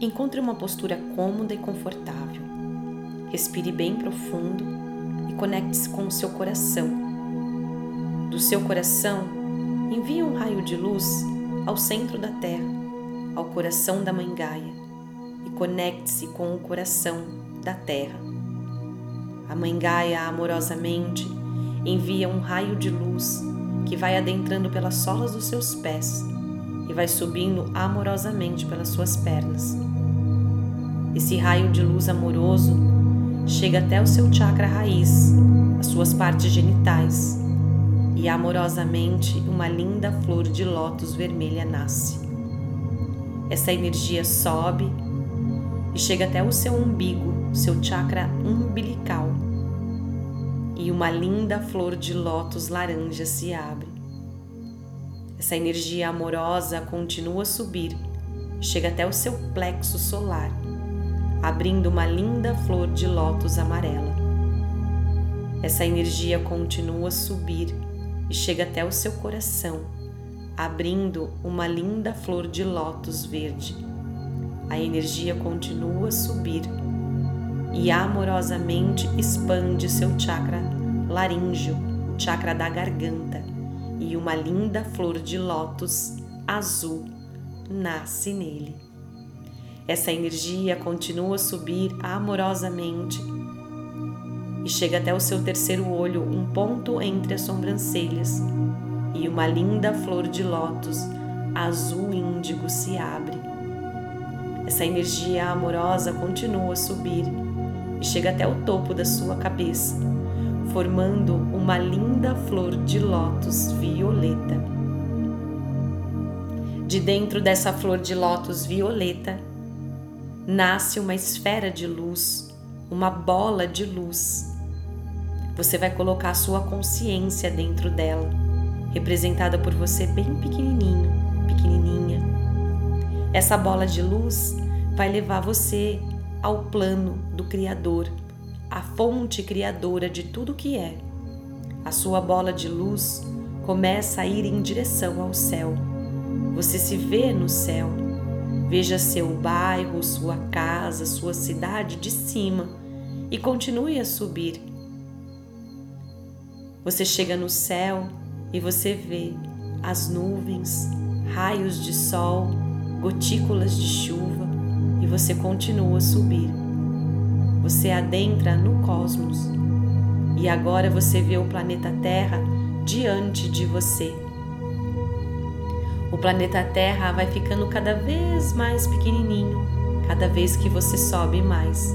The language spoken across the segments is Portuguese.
Encontre uma postura cômoda e confortável. Respire bem profundo e conecte-se com o seu coração. Do seu coração, envie um raio de luz ao centro da Terra, ao coração da Mãe Gaia, e conecte-se com o coração da Terra. A Mãe Gaia amorosamente envia um raio de luz que vai adentrando pelas solas dos seus pés e vai subindo amorosamente pelas suas pernas. Esse raio de luz amoroso chega até o seu chakra raiz, as suas partes genitais, e amorosamente uma linda flor de lótus vermelha nasce. Essa energia sobe e chega até o seu umbigo, seu chakra umbilical, e uma linda flor de lótus laranja se abre. Essa energia amorosa continua a subir, chega até o seu plexo solar, abrindo uma linda flor de lótus amarela. Essa energia continua a subir e chega até o seu coração, abrindo uma linda flor de lótus verde. A energia continua a subir e amorosamente expande seu chakra laríngeo, o chakra da garganta e uma linda flor de lótus azul nasce nele. Essa energia continua a subir amorosamente e chega até o seu terceiro olho, um ponto entre as sobrancelhas, e uma linda flor de lótus azul índigo se abre. Essa energia amorosa continua a subir e chega até o topo da sua cabeça formando uma linda flor de lótus violeta. De dentro dessa flor de lótus violeta nasce uma esfera de luz, uma bola de luz. Você vai colocar sua consciência dentro dela, representada por você bem pequenininho, pequenininha. Essa bola de luz vai levar você ao plano do Criador a fonte criadora de tudo que é. A sua bola de luz começa a ir em direção ao céu. Você se vê no céu. Veja seu bairro, sua casa, sua cidade de cima e continue a subir. Você chega no céu e você vê as nuvens, raios de sol, gotículas de chuva e você continua a subir você adentra no cosmos e agora você vê o planeta Terra diante de você. O planeta Terra vai ficando cada vez mais pequenininho, cada vez que você sobe mais.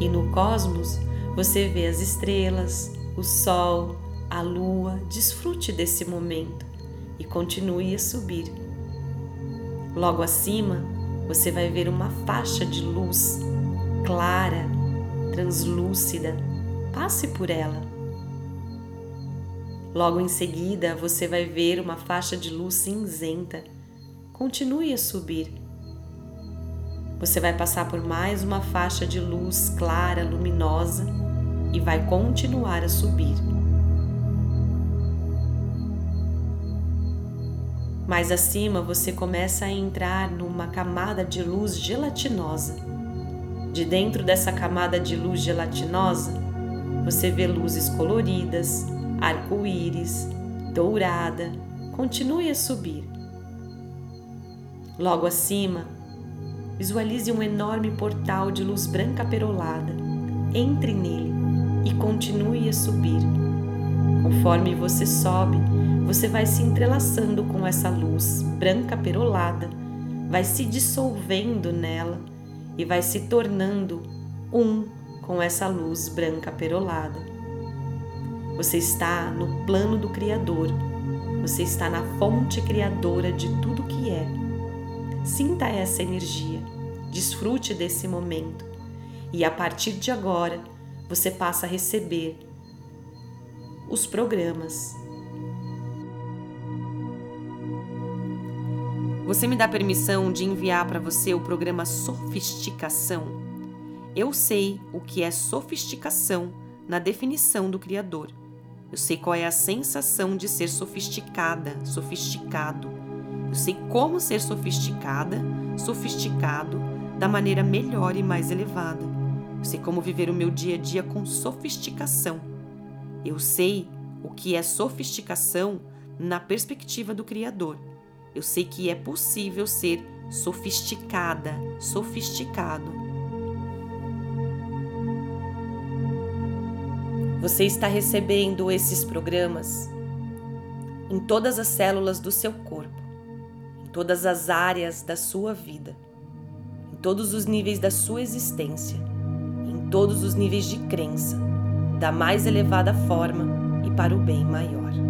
E no cosmos você vê as estrelas, o sol, a lua. Desfrute desse momento e continue a subir. Logo acima, você vai ver uma faixa de luz clara, translúcida. Passe por ela. Logo em seguida, você vai ver uma faixa de luz cinzenta. Continue a subir. Você vai passar por mais uma faixa de luz clara, luminosa e vai continuar a subir. Mais acima, você começa a entrar numa camada de luz gelatinosa. De dentro dessa camada de luz gelatinosa, você vê luzes coloridas, arco-íris, dourada. Continue a subir. Logo acima, visualize um enorme portal de luz branca perolada. Entre nele e continue a subir. Conforme você sobe, você vai se entrelaçando com essa luz branca perolada, vai se dissolvendo nela e vai se tornando um com essa luz branca perolada. Você está no plano do Criador, você está na fonte criadora de tudo que é. Sinta essa energia, desfrute desse momento e a partir de agora você passa a receber os programas Você me dá permissão de enviar para você o programa Sofisticação? Eu sei o que é sofisticação na definição do Criador. Eu sei qual é a sensação de ser sofisticada, sofisticado. Eu sei como ser sofisticada, sofisticado da maneira melhor e mais elevada. Eu sei como viver o meu dia a dia com sofisticação. Eu sei o que é sofisticação na perspectiva do Criador. Eu sei que é possível ser sofisticada, sofisticado. Você está recebendo esses programas em todas as células do seu corpo, em todas as áreas da sua vida, em todos os níveis da sua existência, em todos os níveis de crença, da mais elevada forma e para o bem maior.